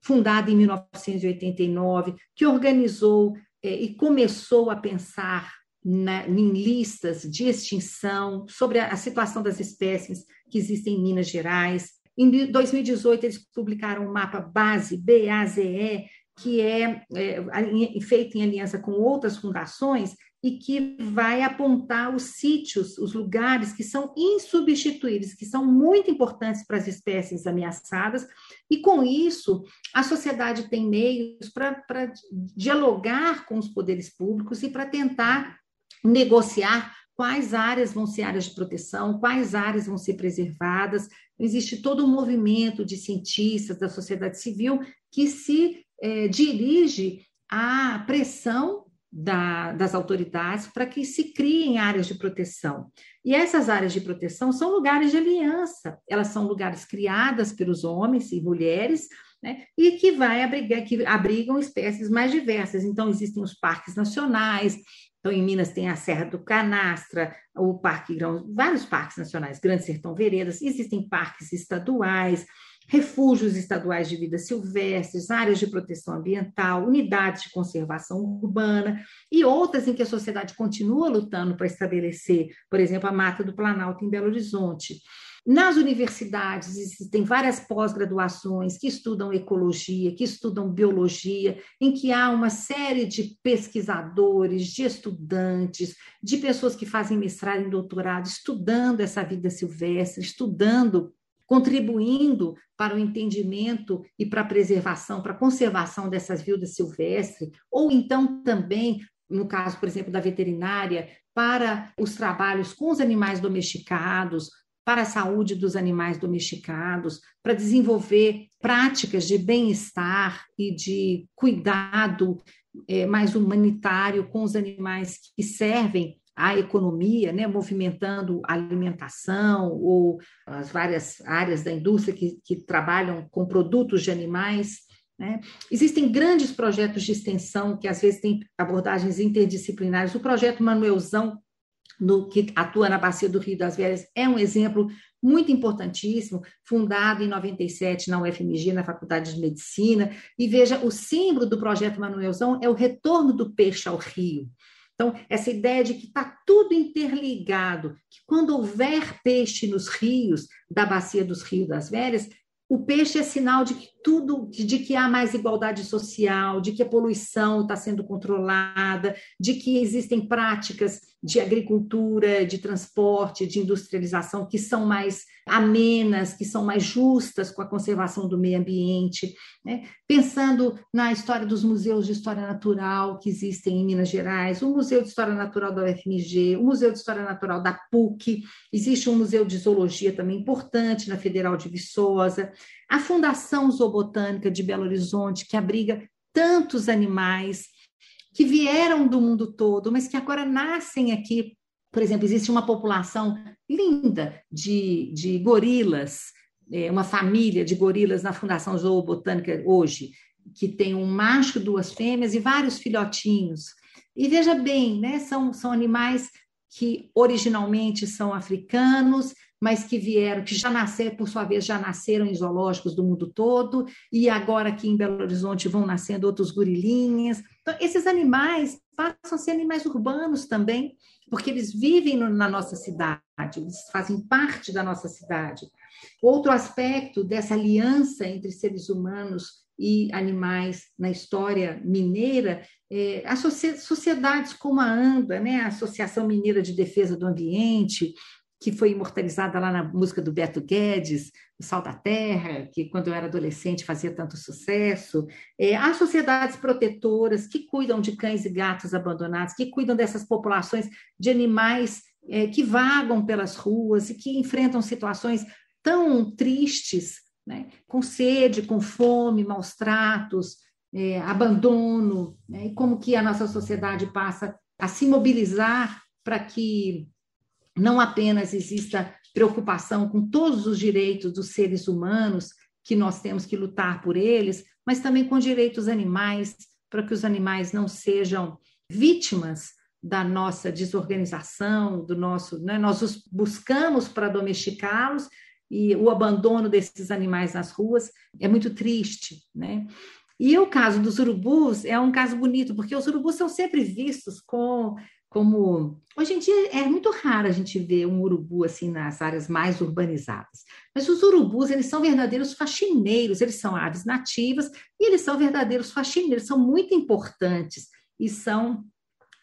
fundada em 1989, que organizou é, e começou a pensar na, em listas de extinção sobre a, a situação das espécies que existem em Minas Gerais. Em 2018, eles publicaram o um mapa base, BAZE, que é, é, feito em aliança com outras fundações e que vai apontar os sítios, os lugares que são insubstituíveis, que são muito importantes para as espécies ameaçadas, e com isso a sociedade tem meios para dialogar com os poderes públicos e para tentar negociar quais áreas vão ser áreas de proteção, quais áreas vão ser preservadas. Existe todo um movimento de cientistas da sociedade civil que se eh, dirige à pressão da, das autoridades para que se criem áreas de proteção. E essas áreas de proteção são lugares de aliança, elas são lugares criadas pelos homens e mulheres, né, e que vai abrigar, que abrigam espécies mais diversas. Então, existem os parques nacionais, então, em Minas tem a Serra do Canastra, o Parque Grão, vários parques nacionais, Grande Sertão Veredas, existem parques estaduais, refúgios estaduais de vida silvestres, áreas de proteção ambiental, unidades de conservação urbana e outras em que a sociedade continua lutando para estabelecer, por exemplo, a Mata do Planalto em Belo Horizonte. Nas universidades existem várias pós-graduações que estudam ecologia, que estudam biologia, em que há uma série de pesquisadores, de estudantes, de pessoas que fazem mestrado e doutorado, estudando essa vida silvestre, estudando contribuindo para o entendimento e para a preservação, para a conservação dessas vidas silvestres, ou então também, no caso, por exemplo, da veterinária, para os trabalhos com os animais domesticados, para a saúde dos animais domesticados, para desenvolver práticas de bem-estar e de cuidado é, mais humanitário com os animais que servem a economia, né, movimentando alimentação ou as várias áreas da indústria que, que trabalham com produtos de animais. Né? Existem grandes projetos de extensão que às vezes têm abordagens interdisciplinares. O projeto Manuelzão, no, que atua na Bacia do Rio das Velhas, é um exemplo muito importantíssimo, fundado em 97 na UFMG, na Faculdade de Medicina. E veja, o símbolo do projeto Manuelzão é o retorno do peixe ao rio. Então, essa ideia de que está tudo interligado, que quando houver peixe nos rios, da bacia dos rios das velhas, o peixe é sinal de que tudo, de que há mais igualdade social, de que a poluição está sendo controlada, de que existem práticas de agricultura, de transporte, de industrialização que são mais amenas, que são mais justas com a conservação do meio ambiente. Né? Pensando na história dos museus de história natural que existem em Minas Gerais, o Museu de História Natural da UFMG, o Museu de História Natural da PUC, existe um museu de zoologia também importante na Federal de Viçosa, a Fundação Zoobotânica de Belo Horizonte, que abriga tantos animais que vieram do mundo todo, mas que agora nascem aqui. Por exemplo, existe uma população linda de, de gorilas, é, uma família de gorilas na Fundação Zoobotânica hoje, que tem um macho, duas fêmeas e vários filhotinhos. E veja bem, né, são, são animais que originalmente são africanos, mas que vieram, que já nasceram, por sua vez, já nasceram em zoológicos do mundo todo, e agora aqui em Belo Horizonte vão nascendo outros gorilinhas. Então, esses animais passam a ser animais urbanos também, porque eles vivem no, na nossa cidade, eles fazem parte da nossa cidade. Outro aspecto dessa aliança entre seres humanos e animais na história mineira, é, as sociedades como a ANDA, né, a Associação Mineira de Defesa do Ambiente, que foi imortalizada lá na música do Beto Guedes, O Sal da Terra, que quando eu era adolescente fazia tanto sucesso. É, as sociedades protetoras que cuidam de cães e gatos abandonados, que cuidam dessas populações de animais é, que vagam pelas ruas e que enfrentam situações tão tristes né? com sede, com fome, maus tratos, é, abandono, né? e como que a nossa sociedade passa a se mobilizar para que não apenas exista preocupação com todos os direitos dos seres humanos, que nós temos que lutar por eles, mas também com direitos animais, para que os animais não sejam vítimas da nossa desorganização, do nosso, né? nós os buscamos para domesticá-los, e o abandono desses animais nas ruas é muito triste, né? E o caso dos urubus é um caso bonito, porque os urubus são sempre vistos com, como. Hoje em dia é muito raro a gente ver um urubu assim nas áreas mais urbanizadas. Mas os urubus, eles são verdadeiros faxineiros, eles são aves nativas e eles são verdadeiros faxineiros, são muito importantes e são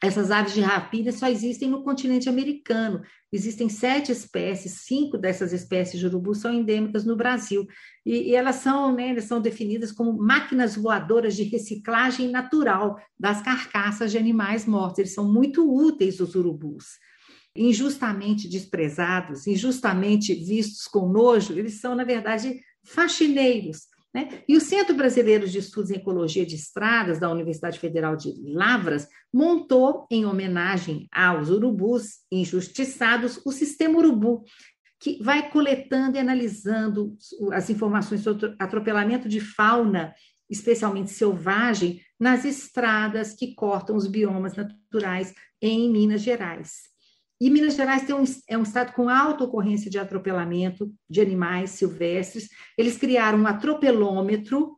essas aves de rapina só existem no continente americano. Existem sete espécies, cinco dessas espécies de urubu são endêmicas no Brasil. E, e elas, são, né, elas são definidas como máquinas voadoras de reciclagem natural das carcaças de animais mortos. Eles são muito úteis, os urubus. Injustamente desprezados, injustamente vistos com nojo, eles são, na verdade, faxineiros né? E o Centro Brasileiro de Estudos em Ecologia de Estradas, da Universidade Federal de Lavras, montou, em homenagem aos urubus injustiçados, o Sistema Urubu, que vai coletando e analisando as informações sobre atropelamento de fauna, especialmente selvagem, nas estradas que cortam os biomas naturais em Minas Gerais. E Minas Gerais um, é um estado com alta ocorrência de atropelamento de animais silvestres. Eles criaram um atropelômetro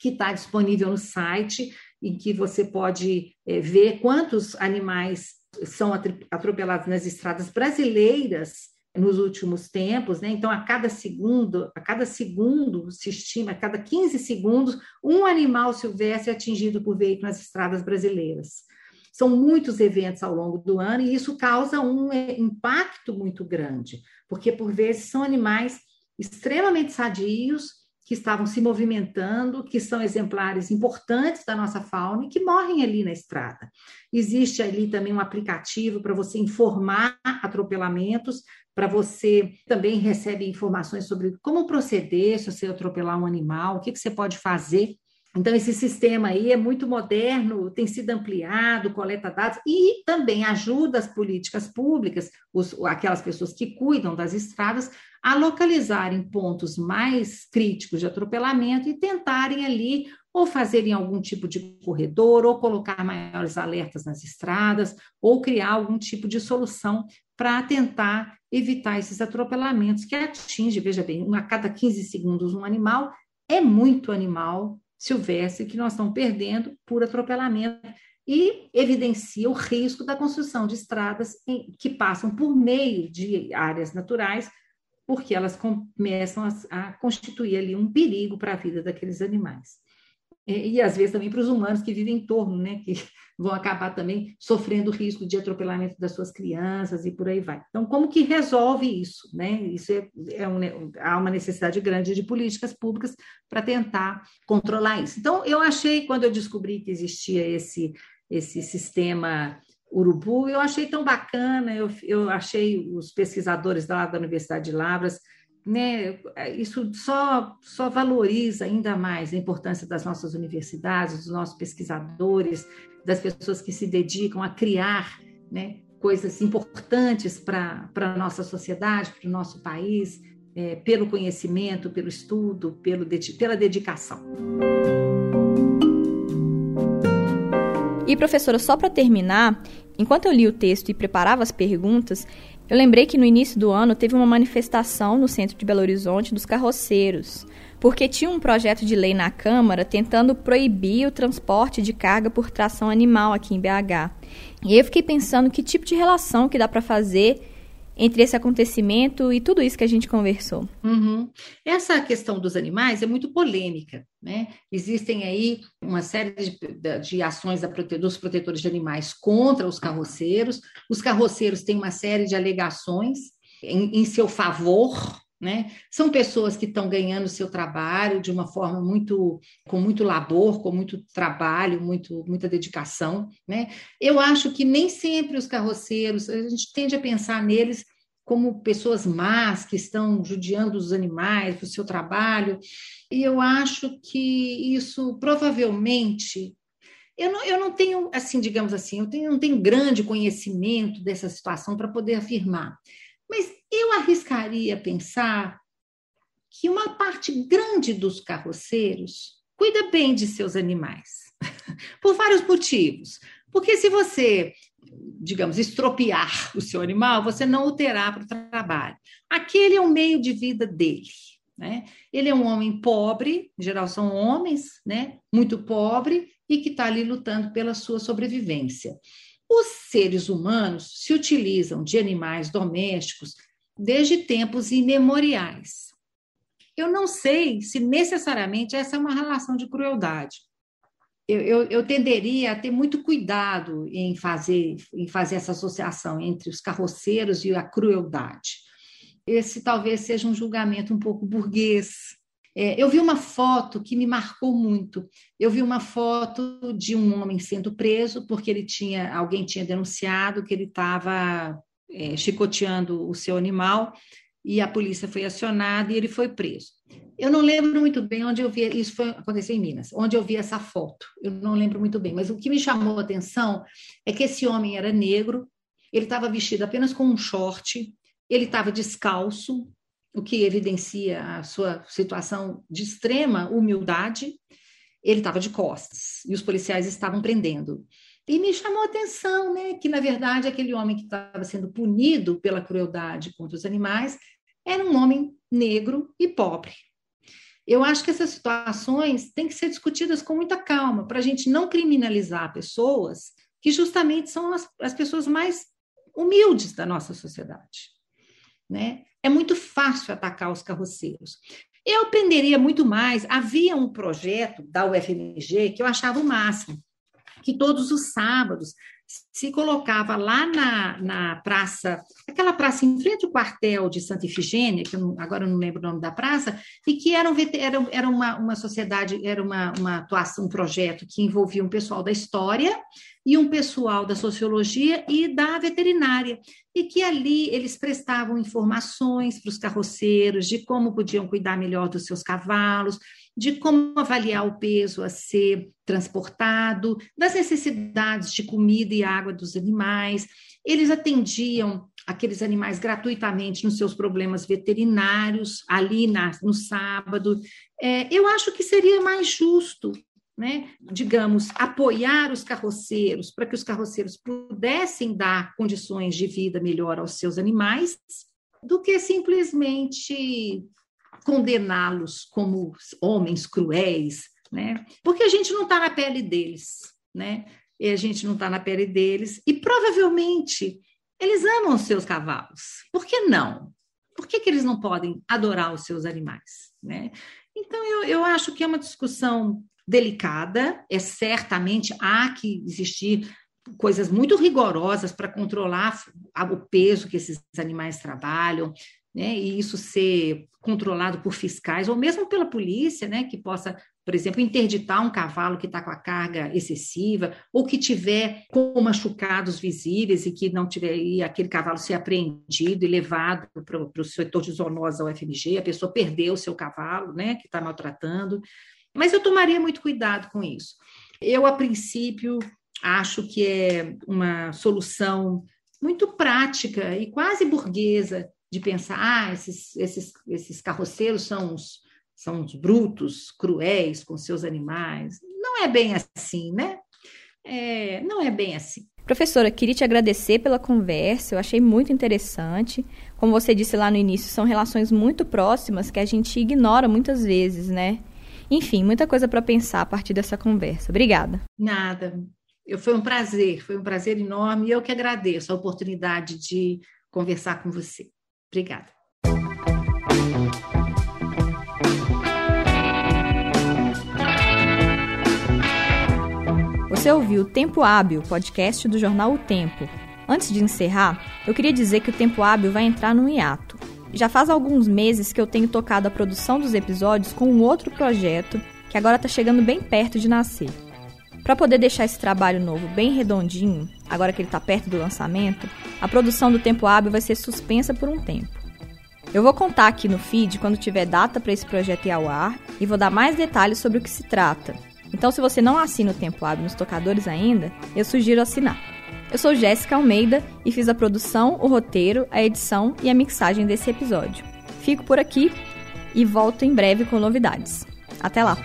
que está disponível no site, em que você pode é, ver quantos animais são atropelados nas estradas brasileiras nos últimos tempos, né? Então, a cada segundo, a cada segundo se estima, a cada 15 segundos, um animal silvestre é atingido por veículo nas estradas brasileiras. São muitos eventos ao longo do ano e isso causa um é, impacto muito grande, porque por vezes são animais extremamente sadios que estavam se movimentando, que são exemplares importantes da nossa fauna e que morrem ali na estrada. Existe ali também um aplicativo para você informar atropelamentos, para você também recebe informações sobre como proceder se você atropelar um animal, o que, que você pode fazer então, esse sistema aí é muito moderno, tem sido ampliado, coleta dados e também ajuda as políticas públicas, os, aquelas pessoas que cuidam das estradas, a localizarem pontos mais críticos de atropelamento e tentarem ali ou fazerem algum tipo de corredor, ou colocar maiores alertas nas estradas, ou criar algum tipo de solução para tentar evitar esses atropelamentos que atinge, veja bem, a cada 15 segundos um animal, é muito animal silvestre que nós estamos perdendo por atropelamento e evidencia o risco da construção de estradas em, que passam por meio de áreas naturais, porque elas começam a, a constituir ali um perigo para a vida daqueles animais e, às vezes também para os humanos que vivem em torno, né, que vão acabar também sofrendo o risco de atropelamento das suas crianças e por aí vai. Então, como que resolve isso? Né? Isso é, é um, há uma necessidade grande de políticas públicas para tentar controlar isso. Então, eu achei, quando eu descobri que existia esse, esse sistema urubu, eu achei tão bacana, eu, eu achei os pesquisadores lá da Universidade de Lavras né, isso só, só valoriza ainda mais a importância das nossas universidades, dos nossos pesquisadores, das pessoas que se dedicam a criar né, coisas importantes para a nossa sociedade, para o nosso país, é, pelo conhecimento, pelo estudo, pelo, pela dedicação. E, professora, só para terminar, enquanto eu li o texto e preparava as perguntas, eu lembrei que no início do ano teve uma manifestação no centro de Belo Horizonte dos carroceiros, porque tinha um projeto de lei na Câmara tentando proibir o transporte de carga por tração animal aqui em BH. E eu fiquei pensando que tipo de relação que dá para fazer entre esse acontecimento e tudo isso que a gente conversou. Uhum. Essa questão dos animais é muito polêmica, né? Existem aí uma série de, de ações prote, dos protetores de animais contra os carroceiros. Os carroceiros têm uma série de alegações em, em seu favor, né? São pessoas que estão ganhando seu trabalho de uma forma muito com muito labor, com muito trabalho, muito muita dedicação, né? Eu acho que nem sempre os carroceiros, a gente tende a pensar neles como pessoas más que estão judiando os animais do seu trabalho, e eu acho que isso provavelmente eu não, eu não tenho, assim, digamos assim, eu tenho, não tenho grande conhecimento dessa situação para poder afirmar. Mas eu arriscaria pensar que uma parte grande dos carroceiros cuida bem de seus animais, por vários motivos. Porque se você, digamos, estropiar o seu animal, você não o terá para o trabalho. Aquele é o meio de vida dele. Né? Ele é um homem pobre, em geral são homens, né? muito pobre, e que está ali lutando pela sua sobrevivência. Os seres humanos se utilizam de animais domésticos desde tempos imemoriais. Eu não sei se necessariamente essa é uma relação de crueldade. Eu, eu, eu, tenderia a ter muito cuidado em fazer, em fazer essa associação entre os carroceiros e a crueldade. Esse talvez seja um julgamento um pouco burguês, é, eu vi uma foto que me marcou muito. Eu vi uma foto de um homem sendo preso porque ele tinha, alguém tinha denunciado que ele estava é, chicoteando o seu animal e a polícia foi acionada e ele foi preso. Eu não lembro muito bem onde eu vi, isso foi, aconteceu em Minas, onde eu vi essa foto. Eu não lembro muito bem, mas o que me chamou a atenção é que esse homem era negro, ele estava vestido apenas com um short, ele estava descalço, o que evidencia a sua situação de extrema humildade. Ele estava de costas e os policiais estavam prendendo. E me chamou a atenção, né, que na verdade aquele homem que estava sendo punido pela crueldade contra os animais era um homem negro e pobre. Eu acho que essas situações têm que ser discutidas com muita calma, para a gente não criminalizar pessoas que justamente são as, as pessoas mais humildes da nossa sociedade. Né? É muito fácil atacar os carroceiros. Eu aprenderia muito mais. Havia um projeto da UFMG que eu achava o máximo, que todos os sábados se colocava lá na, na praça, aquela praça em frente ao quartel de Santa Ifigênia, que eu não, agora eu não lembro o nome da praça, e que era, um, era, era uma, uma sociedade, era uma, uma atuação, um projeto que envolvia um pessoal da história e um pessoal da sociologia e da veterinária, e que ali eles prestavam informações para os carroceiros de como podiam cuidar melhor dos seus cavalos, de como avaliar o peso a ser transportado, das necessidades de comida e água dos animais. Eles atendiam aqueles animais gratuitamente nos seus problemas veterinários, ali na, no sábado. É, eu acho que seria mais justo né, digamos, apoiar os carroceiros para que os carroceiros pudessem dar condições de vida melhor aos seus animais, do que simplesmente condená-los como homens cruéis, né? Porque a gente não está na pele deles, né? E a gente não está na pele deles e provavelmente eles amam os seus cavalos. Por que não? Por que, que eles não podem adorar os seus animais, né? Então eu, eu acho que é uma discussão delicada, é certamente há que existir coisas muito rigorosas para controlar o peso que esses animais trabalham, né, e isso ser controlado por fiscais ou mesmo pela polícia, né, que possa, por exemplo, interditar um cavalo que está com a carga excessiva ou que tiver com machucados visíveis e que não tiver e aquele cavalo ser apreendido e levado para o setor de zoonose UFMG, a pessoa perdeu o seu cavalo, né, que está maltratando. Mas eu tomaria muito cuidado com isso. Eu, a princípio, acho que é uma solução muito prática e quase burguesa de pensar, ah, esses, esses, esses carroceiros são os, são os brutos, cruéis com seus animais. Não é bem assim, né? É, não é bem assim. Professora, queria te agradecer pela conversa, eu achei muito interessante. Como você disse lá no início, são relações muito próximas que a gente ignora muitas vezes, né? Enfim, muita coisa para pensar a partir dessa conversa. Obrigada. Nada. Eu, foi um prazer, foi um prazer enorme e eu que agradeço a oportunidade de conversar com você. Obrigada. Você ouviu o Tempo Hábil, podcast do jornal O Tempo. Antes de encerrar, eu queria dizer que o Tempo Hábil vai entrar no hiato. Já faz alguns meses que eu tenho tocado a produção dos episódios com um outro projeto que agora está chegando bem perto de nascer. Para poder deixar esse trabalho novo bem redondinho, agora que ele está perto do lançamento, a produção do Tempo Hábil vai ser suspensa por um tempo. Eu vou contar aqui no feed quando tiver data para esse projeto ir ao ar e vou dar mais detalhes sobre o que se trata. Então, se você não assina o Tempo Hábil nos tocadores ainda, eu sugiro assinar. Eu sou Jéssica Almeida e fiz a produção, o roteiro, a edição e a mixagem desse episódio. Fico por aqui e volto em breve com novidades. Até lá!